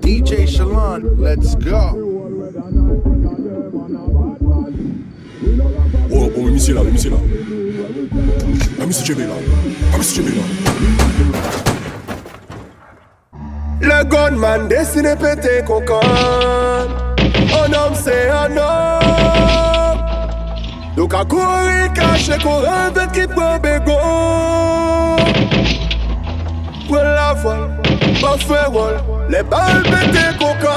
DJ Shalon, let's go. Oh, oh, Missy là, Missy là. Ah, Missy JB là. Ah, Missy JB là. Le gunman destiné péter cocan Un homme c'est un homme Donc à courir caché courir vite qui prend bégon Pour la voile, pa ferol Le bal bete koka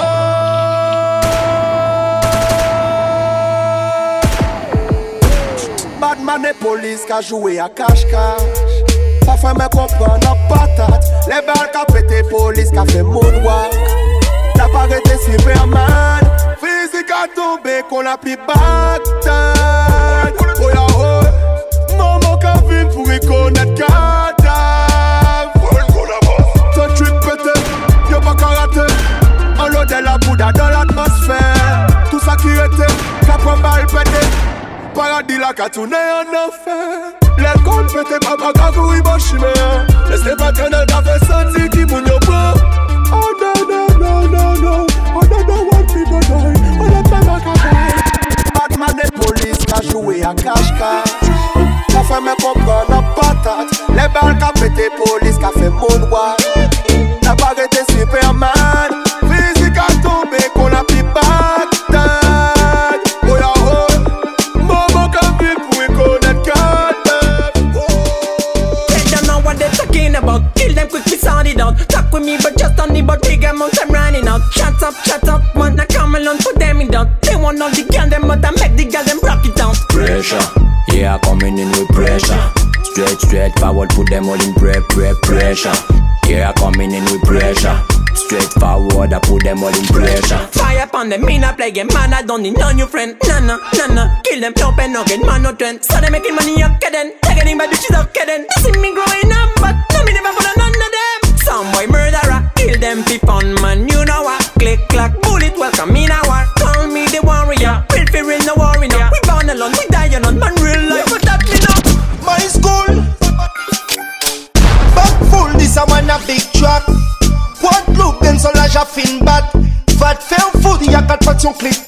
Badman e polis ka jwe a kash-kash Pa fè mè kompran ak patat Le bal ka pete polis ka fè moun wak La parete Superman. Fizik a tombe kon la pli bagtan la bouda dans l'atmosphère. Tout sa ki rete, ka pran bal pete Paradis la ka tourne en enfer. Le kon pete pa pa ka koui bon chime Leste pa trenel ka fe santi ki moun yo po Oh no no no no no Oh no no want people die. Oh no pa pa ka die Batman et polis ka joue a cache-cache. La fè mè kompran nan patat Le bal ka pete polis ka fe moonwalk La pa rete Superman Forward, put them all in pre, pre, pressure. Yeah, coming in with pressure. Straight forward, I put them all in pressure. Fire upon them, me not play game, man. I don't need no new friend. Nana, nah. Kill them, jump and nugget, man, no trend. So they making money, okay then. Taking my bitches, okay then. They see me growing up, but no, me never follow none of them. Some boy murderer, kill them fun, man. You know what? Click, clack, bullet, welcome in now. What? Quatre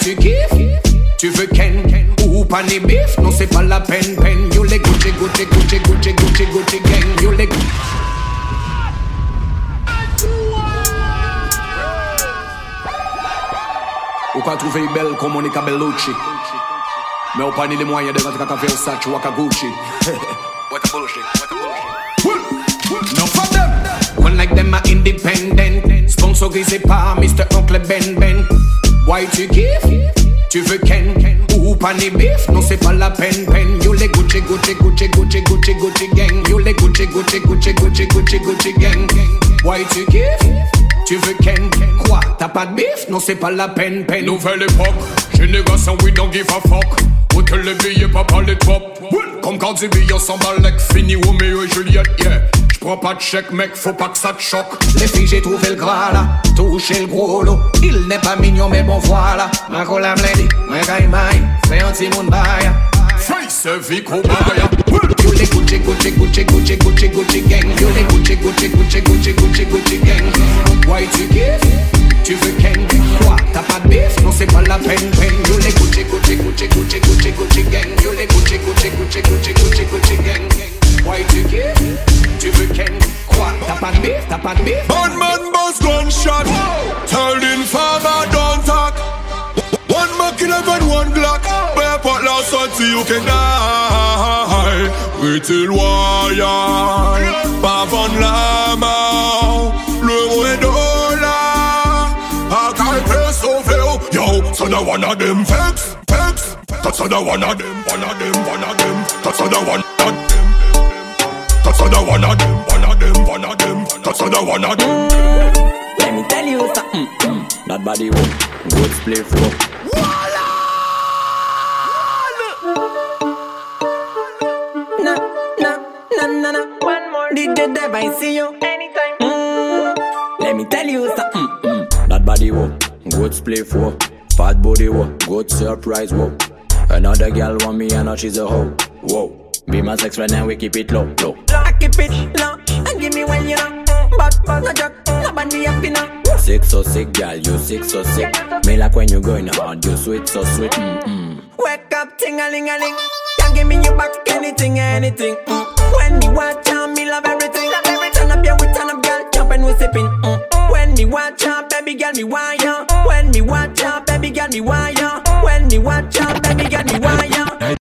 Tu kiffes? Tu veux Ken? Ou pas les bif? Non, c'est pas la peine, peine. You les Gucci, Gucci, Gucci, Gucci, Gucci, Gucci gang. You les Ou ka trouver belle comme Monica Bellucci. Mais ou pas ni les moyens de rentrer à Versace ou à Gucci. What a bullshit, what a bullshit. No for them. One like them are independent. Sponsorisé par Mr. Oncle Ben Ben. Why tu kiffes? Tu veux Ken? Ou pas ni bif? Non, c'est pas la peine, peine. You les Gucci, Gucci, Gucci, Gucci, Gucci, Gucci gang. You les Gucci, Gucci, Gucci, Gucci, Gucci, Gucci gang. Why tu kiffes? Tu veux Ken? Quoi? T'as pas de bif? Non, c'est pas la peine, peine. Nouvelle époque, génération we don't give a fuck. Hôtel les billets, pas de pop. Comme quand du billet s'en balèque, fini Romeo et Juliette, yeah. J'prends pas de chèque, mec, faut pas que ça te choque. Les filles, j'ai trouvé le gras là, touché le gros lot. Il n'est pas mignon, mais bon voilà. Ma cola blendée, ma maille, fais un petit monde baille. Face vie cobaya. You les Gucci, Gucci, Gucci, Gucci, Gucci, Gucci gang. You les Gucci, Gucci, Gucci, Gucci, Gucci, Gucci gang. Why tu kiffes? Tu veux Ken? Quoi? T'as pas de bif? Non, c'est pas la peine, peine. You les Gucci, Gucci, Gucci, Gucci, Gucci, Gucci gang. You les Gucci, Gucci, Gucci, Gucci, Gucci, Gucci gang. Why tu kiffes? Tu veux Ken? Quoi? T'as pas de bif? T'as pas de bif? Bad man boss gunshot Tell the father don't talk One Mac 11, one Glock Bear pot last one till you can die Little warrior Pas von la mort Le est dollar I can't pay so fail Yo, son of one of them vex, vex, vex That's another one of them, one of them, one of them. That's another one of them. That's another one of them, one of them, one of them. That's another one of them. Let me tell you something. Mm, that body work, good split flow. Na, na, na, na, na. One more. DJ Dev, I see you anytime. Mm. Let me tell you something. Mm, that body work, good split flow. Fat body work, good surprise work. Another girl want me and now she's a hoe. Whoa. Be my sex friend and we keep it low, low. I keep it low and give me when you know. But but no joke, nobody happy now. Sick so sick, girl, you sick so sick. Me like when you going hard, you sweet so sweet. Mm-mm. Wake up, ting a ling a ling. Can't give me your back anything, anything. Mm. When me watch out, me love everything. Turn up, yeah, we turn up, girl, jump and we sipping. Mm. When me watch out, baby girl, me wire. When me watch out, baby girl, me wire. When me watch out, baby girl, me wire.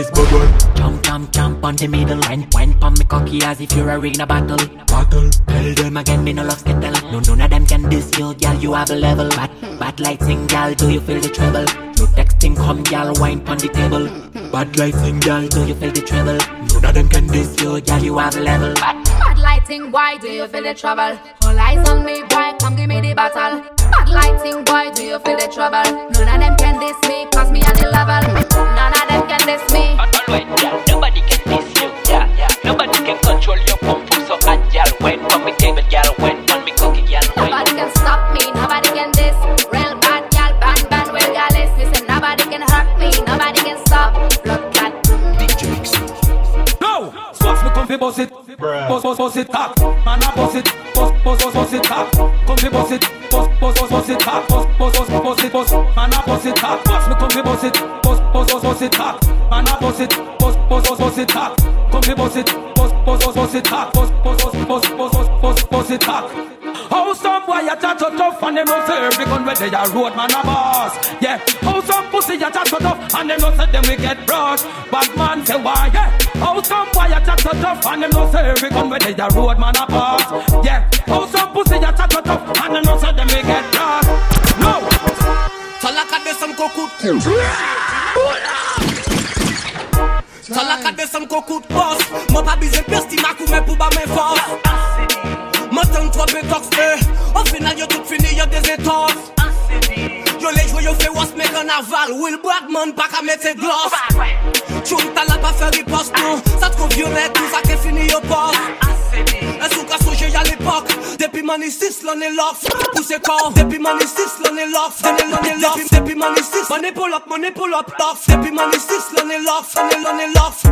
Nice bubble, Jump, jump, jump on the middle Wine, wine pon me cocky as if you're a ring a battle battle. Tell them again, me no love skittle No, none of them can diss you, girl, you have a level Bad, bad light sing, girl, do you feel the treble? No texting, come, girl, wine pon the table Bad light sing, girl, do you feel the treble? None of them can diss you, girl, you have a level Bad, Bad lighting, boy, do you feel the trouble? All eyes on me, boy, come give me the battle. Bad lighting, boy, do you feel the trouble? None of them can diss me, cause me at the level. Boss boss boss it top. Man a boss it, boss boss boss it top. Come fi boss it, boss boss boss it top. Boss boss boss boss it boss. Man a boss it top. Boss me come fi boss it, boss boss boss it top. Man a boss it, boss boss boss it top. Come fi boss it, boss boss boss it boss boss boss boss boss it top. How some boy a chat so tough and them no say every gun where they a road man a boss. Yeah, how some pussy a chat so tough and them no say them we get broad. Bad man say why? Yeah, how some boy a chat so tough and them no say gun where they a road man a boss. Yeah, how some pussy a chat so tough and them no say them we get broad. No. Talaka de some kokut Talaka de some kokut boss Mwen pa bize pesti makoume pou ba men fos Mwen ten trop betox eh Au final yo tout fini yo dezentos Yo carnaval, Will Blackman pa ka mette gloss. Bah, Chunta la pa fe ripost nou Sa tro violet nou sa ke fini yo pos E sou ka soje ya Depi manistis lan e loks Pou se kor Depi manistis lan e loks Dene lan e loks Depi manistis Man e polop, man e polop loks Depi manistis lan e loks Dene lan e loks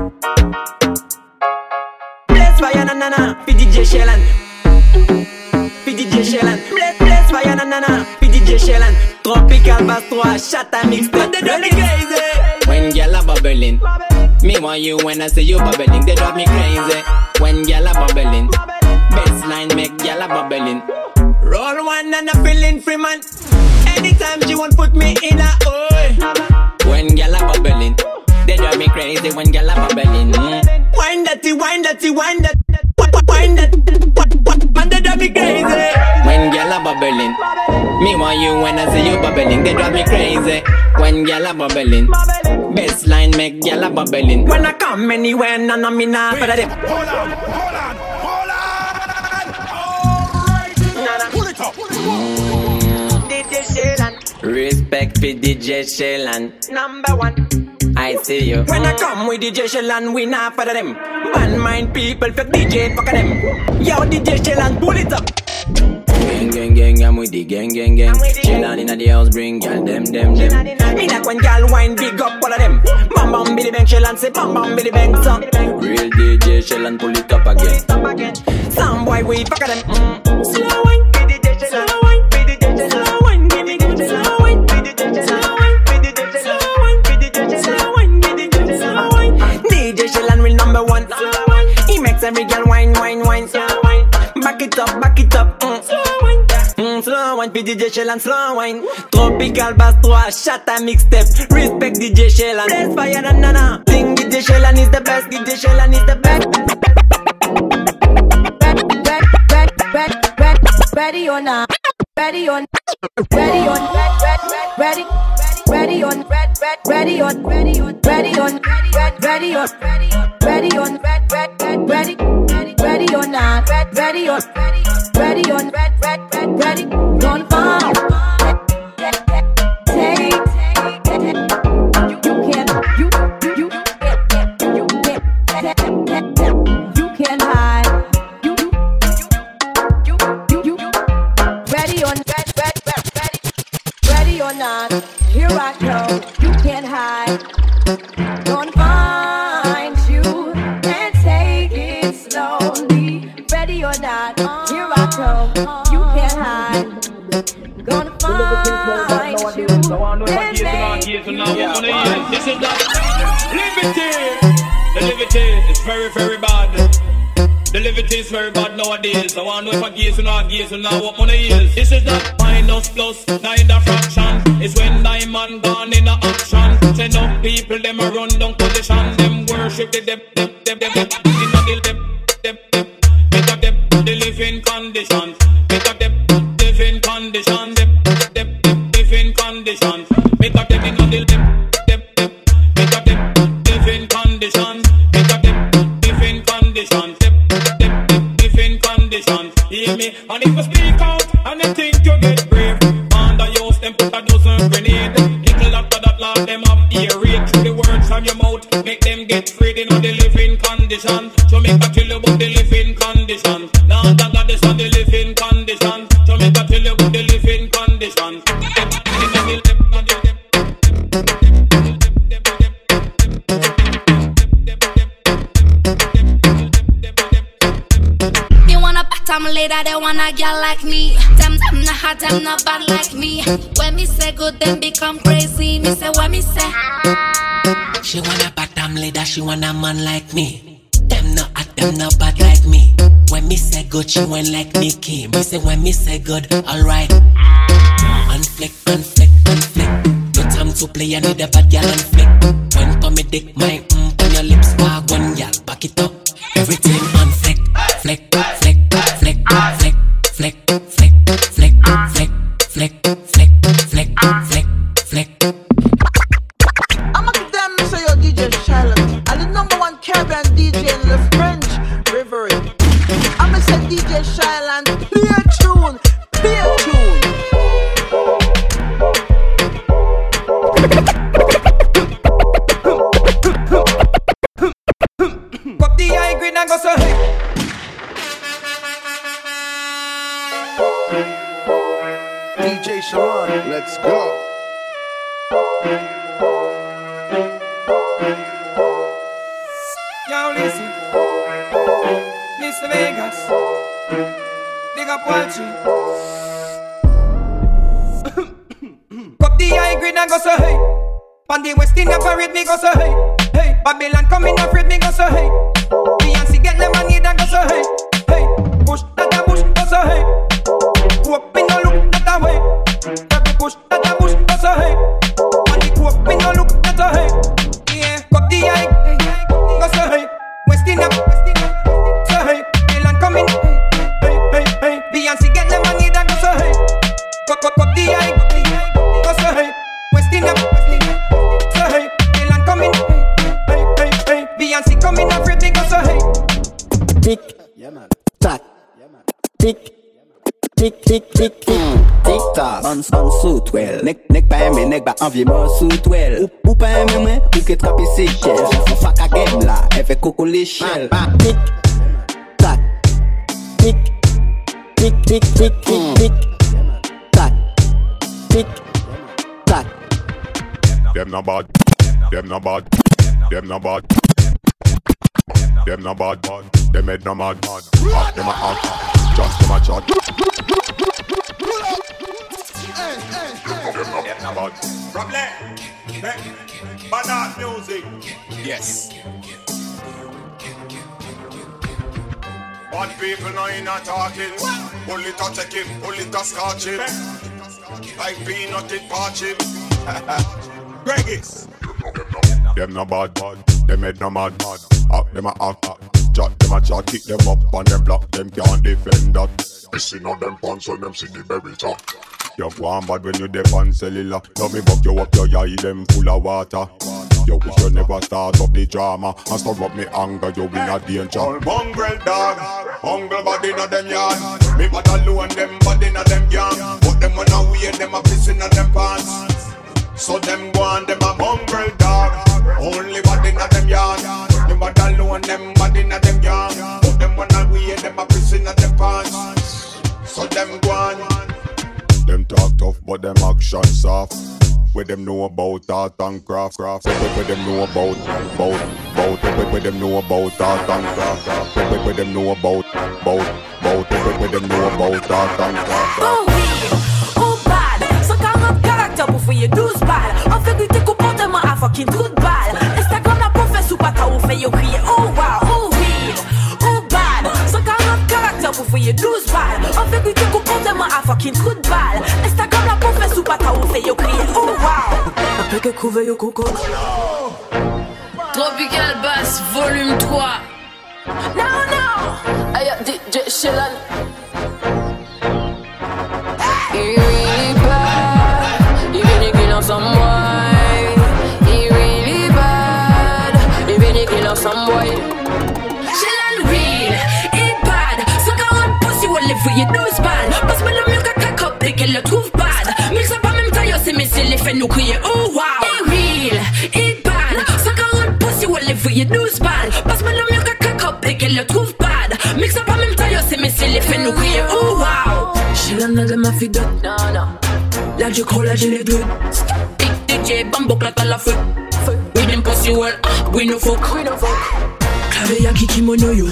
Bless by ananana Pi DJ Shellan DJ Shellan. Tropikal Bass 3, Shatta Mixtape. Ready crazy. When gyal a bubbling, me want you when I see you bubbling, they drive me crazy. When gyal a bubbling, baseline make gyal a bubbling. Roll one and a feeling free man. Anytime she want put me in a oi. When gyal a bubbling, they drive me crazy. When gyal a bubbling, mm. Wind that, wind that, wind that. Wind that, man, they drive me crazy. When gyal a bubbling, me want you when I say you bubbling, they drive me crazy. When gyal a bubbling, baseline make gyal a bubbling. When I come anywhere, none of me nah for them. Hold on, hold on, hold on. Alright. Pull it up. DJ Shellan, Respect for DJ Shellan, number one. I see you. When I come with DJ Shellan, we not for them. Man mind people, fuck DJ, fuck them. Yo, DJ Shellan, pull it up. Gang, gang, gang, I'm with the gang, gang, gang. I'm with the gang. Chillin' in the house, bring y'all them, them, them. Me like when y'all wine big up all of them. Bam bam billy bang, Shellan say bam bam billy bang, son. Real DJ Shellan pull it up again. Some boy we fuck them. Mm. Slow wine, He every girl wine, wine, wine. Slow wine. Back it up, back it up. Mm. Slow wine. Mm, slow wine, puis DJ Shellan, slow wine Tropikal Bass 3, Shatta Mixtape Respect DJ Shellan Bless fire na na na Think DJ Shellan is the best DJ Shellan is the best Ready or not? Ready or ready or ready ready ready on, red, red, ready on, ready on, ready on, ready red, ready on, ready on, ready on, red, red, red, ready, ready, ready on, red, ready on, ready on, red, red, red, ready, don't fall. Here I come, you can't hide. Gonna find you and take it slowly. Ready or not, here I you can't hide. Gonna find you and not very bad nowadays. I want to know if I gaze or not gaze or not what money is. This is not plus plus, Plus plus, neither fraction. It's when diamond gone in the action. Say no people them a run down position. Them worship the dep dep dep dip conditions. Conditions. Dip conditions. Conditions. Conditions. Hear me? And if you speak When me say good, them become crazy. Me say what me say. She want a bottom leader, she wanna man like me. Them not hot, them not bad like me. When me say good, she want like Nicki. Me say when me say good, alright. Unflick, unflick, unflick. No time to play, I need a bad girl unflick. When for me dick, my mm, on your lips, wag one, yeah, back it up. Everything Yo, listen. Mr. Vegas. Big up Waltree. Cup the high grade and go so hey. On the West Indian parade me go so hey. Hey, Babylon coming afraid me go so hey. Beyonce get money and go so hey. Tick, tack, tick, tick, tick, tick, tick, tick, tac. An, an sou twel, nek, nek pa eme, nek ba anvye mwen sou twel. Ou, ou pa eme mwen, ou ke trape se chel. Ou fa ka gem la, e fe koko le chel. Tick, tack, tick, tick, tick, tick, tick, tick, tack, tick, tack. Them no bad, them no bad, them no bad. Them no bad, bad. them head no mad. mad. Hot them a hot, just them a chat. Them no bad. Problem. Bad music. Yes. Bad people know you're not talking. Pull it or take him, pull it or scotch him. Like peanut in parch him. Gregis. Them no bad, bad. them head no mad, mad. Hot them a hot, chat them a chat. Kick them up and them block them can't defend that. Missing on them pants when them see the berry top. You go on bad when you dip on cellular. Love me buck you up your eye, them full of water. You wish you never start up the drama and stir up me anger. You in a danger. All mongrel dog, mongrel body in them yard. Me bad alone, them body in them gang. Put them on a way, them a piss in them pants. So them go on, them a mongrel dog. Only body in them yard. Them bad alone, them body in them gang. Put them on a way, them a piss in them pants. So them go on. Them talk tough, but them action soft. Where them know about art and craft, craft. Where, where, where them know about, about, about. Where, where, where them know about art and craft, craft. Where, where, where them know about, about, about. Where, where, where them know about art and craft, craft. Oh oui, oh bad Sans 40 caractères pour faire 12 balles En vérité comportement à fucking trou de balle Instagram la professe ou pas t'as ou fait yo crier Oh wow, oh oui, oh bad Sans 40 caractères pour faire 12 balles En vérité comportement à fucking trou de balle Instagram la professe ou pas t'as ou fait yo crier Oh wow. Après que couver yo coco Tropikal Bass, volume 3. No, no. Ayo, DJ Shelan. Some boy. Shelan real, it bad. Sans 40 pussy ou les fouiller 12 balles Passe-moi le mieux qu'à cacope et qu'elle le trouve bad. Mais ça pas même taille, c'est mais c'est l'effet nous crier Oh wow. It real, it bad. Sans 40 pussy ou les fouiller 12 balles Passe-moi le mieux qu'à cacope et qu'elle le trouve bad. Mais ça pas même taille, c'est mais c'est l'effet nous crier Oh wow. Shelan n'a ma fille de Non, non. Là je crois là j'ai les deux DJ, bambo claque à la feu. Pussy well, we no fuck. We no fuck. Qui kimono yo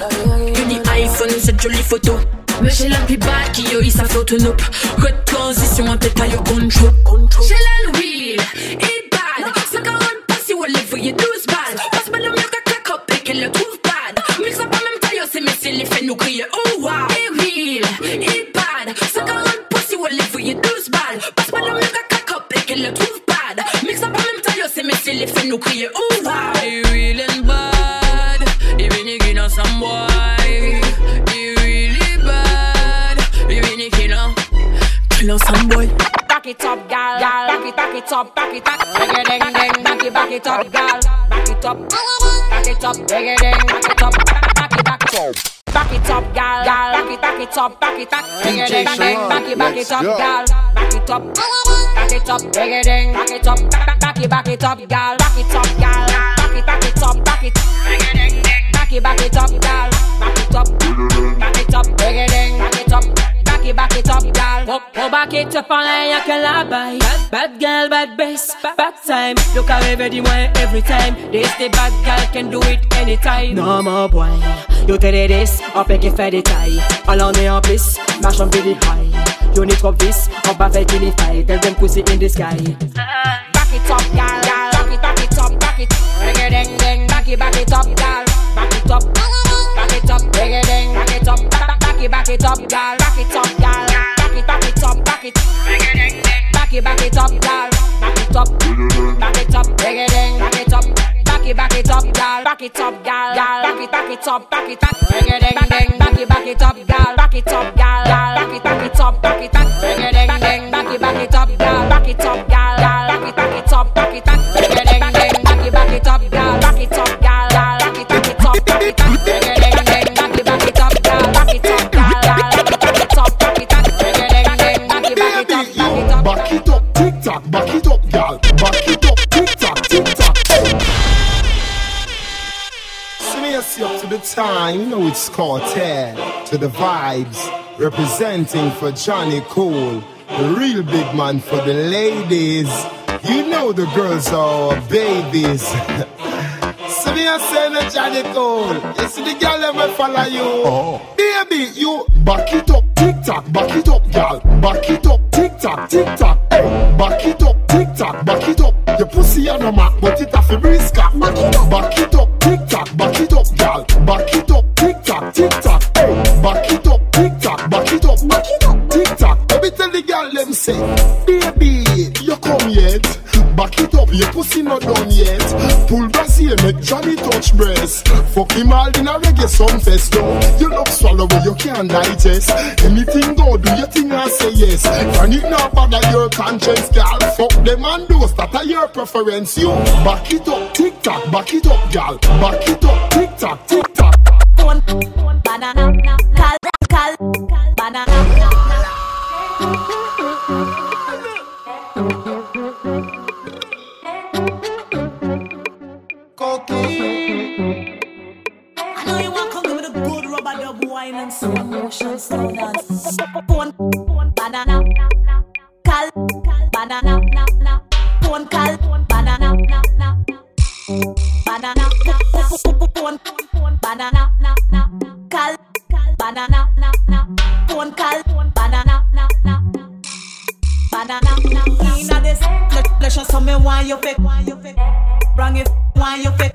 Uni iPhone, cette jolie photo. Mais j'ai la plus bad qui yo, il sa photo nope. Red transition tête à yo control. J'ai la real, it bad. 50 pussy ou les fouiller 12 balles Passe-moi le mieux qu'à cacope et qu'elle le trouve bad. Mais ça pas même taille, c'est mais c'est l'effet nous crier Oh it, back it up, gal. Back it up. Back it up, bigger ding. Back it up. Back it, back it up. Back it up, gal. Back it, back it up, back it. Bigger DJ ding ding. Back it, back it up, gal. Back it up. Back it up, bigger ding. Back it up. Back back it, back it up, gal. Back it up, gal. Back it, back it up, back it. Ding ding. Back it, back it up, gal. Back it up. Back it up, Go, go back it up en l'air, y'a que la baille. Bad, bad girl, bad bass, bad time. Look how ready moi every time. This the bad girl can do it anytime. Non, mon boy, yo te de this, on fait qu'il fait des tailles. On en est en plus, marche en billy high. You need trop vis, on va faire qu'il fight. Tell them pussy in the sky. Back it up, gal, gal. Back it, back it up, back it. Bigger ding ding. Back it, back it up, gal. Back it up. Back it up, bigger ding. Back it up. Back back it, back it up, gal. Back it up, gal. It, back it up, back it. Ding ding. Back it, back it up, gal. Back it up. Back it up, bigger ding. Back it up. Back it, back it up, gal. Back it up, gal. Back it, back it up, back it. Bigger ding ding. Back it, back it up, gal. Back it up, gal. Back it, back it up, back it. Bigger ding ding. Back it, back it up, gal. Back it up, gal. Time, you know it's Cartel, to the vibes, representing for Johnny Cole, the real big man for the ladies. You know the girls are babies. See me as saying the Johnny Cole, you see the girl will follow you. Oh. Baby, you back it up, tick tock, back it up, gal. Back it up, tick tock, tick tock. Hey, back it up, tick tock, back it up. Your pussy on a mat, but it a brisk Back it up, back it up, tick tock, back it up, gal. Back it up, tick tock, tick tock. Hey, back it up, tick tock, back it up, back it up, tick tock. Let me tell the girl them say, baby, you come yet. Back back it up, your pussy not done yet. Pull brassiere, make Johnny touch breast. Fuck him all in a reggae some fest though. You look swallow but you can't digest. Anything go, do your thing and say yes. And it not bother your conscience, girl. Fuck them and those that are your preference. You back it up, tick tock, back it up, girl. Back it up, tick tock, tick tock. Wine and slow motion slow dance. One, banana, cal, banana, one cal, banana, banana, one, banana, cal, banana, one cal, banana, banana. Inna this, let let show some me why you fake, why you fake, bring it, why you fake,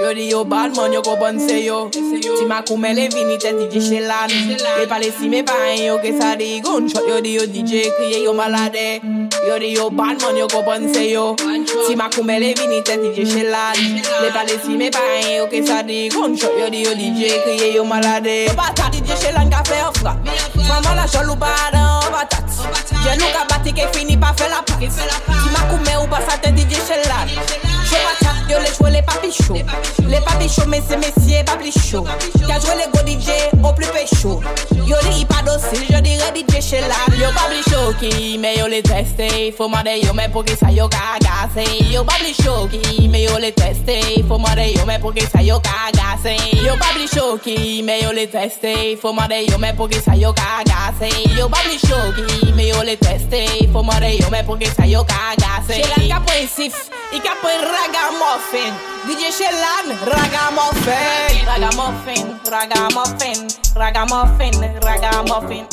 Yo di yo bad man, yo go bon se yo. Ti ma koume le vini te DJ Shelan. E le pale si me paen yo ke sa di Gunshot yo di yo DJ kriye yo malade. Yo di yo bad man, yo go bon se yo. Ti ma koume le vini te DJ Shelan. Le pale si me paen yo ke sa di Gunshot yo di yo DJ kriye yo malade. Yo bata DJ Shelan ka fe ofra Maman la chol ou badan, obatat batat Je nou ka bati ke fini pa fe la pat Ti ma koume ou pa sa te DJ Shelan Yo bata yo le jouer les papis chauds. Les papis chauds mais c'est messieurs papis chauds. Qu'a joué les go DJ au plus pécho. Yo di pas docile, je dirais DJ Shelan Yo papis chaud qui mais yo les testé Faut demander yo mais pour qui ça yo cagassé Yo papis chaud qui mais yo les testé Faut demander yo mais pour qui ça yo cagassé Yo papis chaud qui mais yo les testé Faut demander yo mais pour qui ça yo cagassé Yo papis chaud qui mais yo les testé Faut mais pour qui ça yo cagassé Shelan ka poisif, i ka poin ragamuffin. DJ Shelan, ragamuffin. Ragamuffin, ragamuffin Ragamuffin, ragamuffin.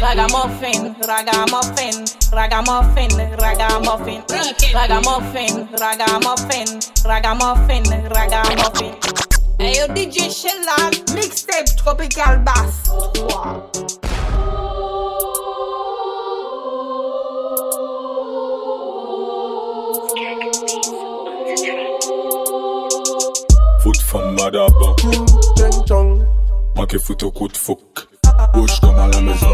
Ragamuffin, ragamuffin Ragamuffin, ragamuffin. Ragamuffin, ragamuffin Ragamuffin, ragamuffin. Hey yo DJ Shelan, mixtape Tropikal Bass Foot from Madaba. Manqué foot au coup de fouc. Bouge comme à la maison.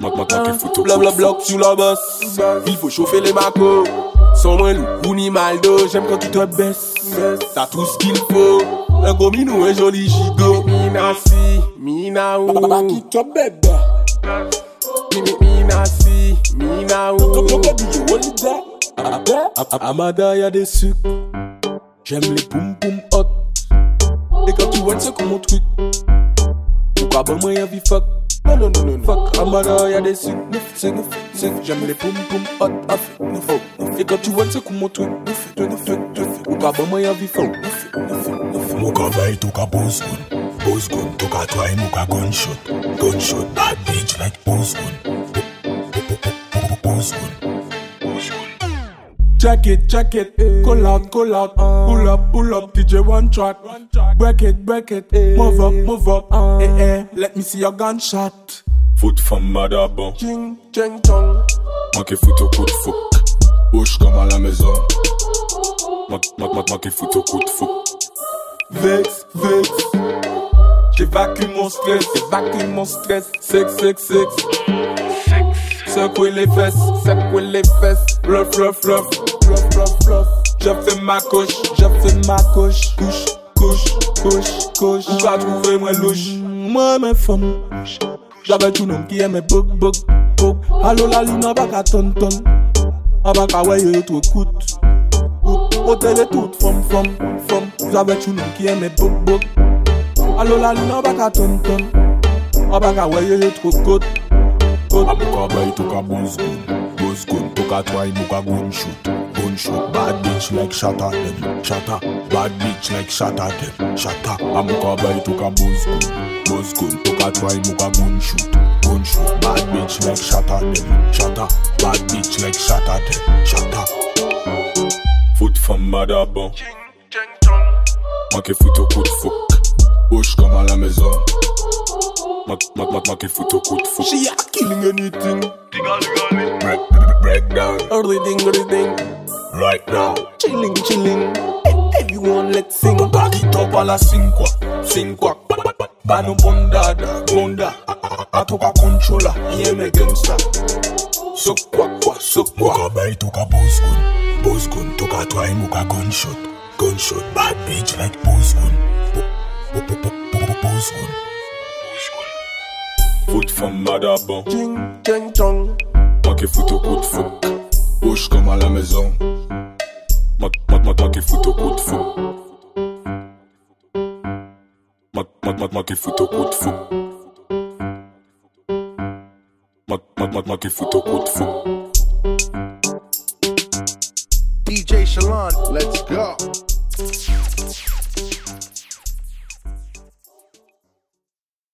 Manqué foot au Blablabla sur la basse. Il faut chauffer les macos. Sans moins loup ni maldo. J'aime quand tu te baisses. T'as tout ce qu'il faut. Un gros minou, un joli gigot. Mina si, mina ou. Qui te bébé. Mina si, mina ou. Amada y'a des sucres. J'aime les poum poum hot. Et quand tu vois c'est comme mon truc. Pourquoi bon moi vie fuck? Non, non, non, non. Fuck, Amada y'a des sucres. C'est J'aime les poum poum hot. Off. Et quand tu vois c'est comme mon truc. Pourquoi bon moi vie fuck? Muka vai toka boss gun Boss gun toka try muka gunshot Gunshot bad bitch like boss gun Check it, check it, call out, call out, pull up, pull up, DJ one track, break it, break it, move up, move up, eh eh, let me see your gunshot. Foot from Madaba. Ching, ching, chong. Manqué foot au coup de fouc. Bouge comme à la maison. Manqué foot au coup de fouc. Vex, vex. J'évacue mon stress, j'évacue mon stress. Sex, sex, sex. Secouer les fesses, secouer les fesses. Bluff, bluff, bluff, bluff, bluff, bluff. J'fais ma coche, j'fais ma coche. Couche, couche, couche, couche. Ou pas trouver moi louche. Moi, mes femmes. J'avais tout nom qui aimait bug, bug, bug. Allô, la lune, en bas à ton ton. En bas à ouais, y'a trop coûte. Au télé, toute femme, femme, femme. J'avais tout nom qui aimait bug, bug. Allô, la lune, en bas à ton ton. En bas à ouais, y'a trop coûte. Mou ka bay tou ka boz gun Boz gun tou ka tway mou ka gun shoot. Gun shoot Bad bitch like shata dem. Shata Bad bitch like shata dem. Shata A mou ka bay tou ka boz gun Boz gun tou ka tway mou ka gun shoot. Gun shoot Bad bitch like shata dem. Shata Bad bitch like shata dem. Shata. Foot fam mada bon Make foot ou kout fok Bouch kom a la mezon à la maison. Manqué foot au coup de fou. She a killing anything. Break, break down. Everything, everything. Right now. Chilling, chilling. Everyone let's sing. Back it up à la sing quoi, sing quoi. Banu bondada, bonda. Atoka controller, yeah me gangsta. So quoi quoi, so quoi. Muka buy toka boss gun, boss gun. Toka try muka gunshot, gunshot. Bad bitch like boss gun, boss gun. Foot from Madabon. Ching, ching, chong. Foot au coup de fou. Push comme à la maison. Manqué foot au coup de fou. Manqué foot au coup de fou. Manqué foot au coup de fou. DJ Shalon, let's go.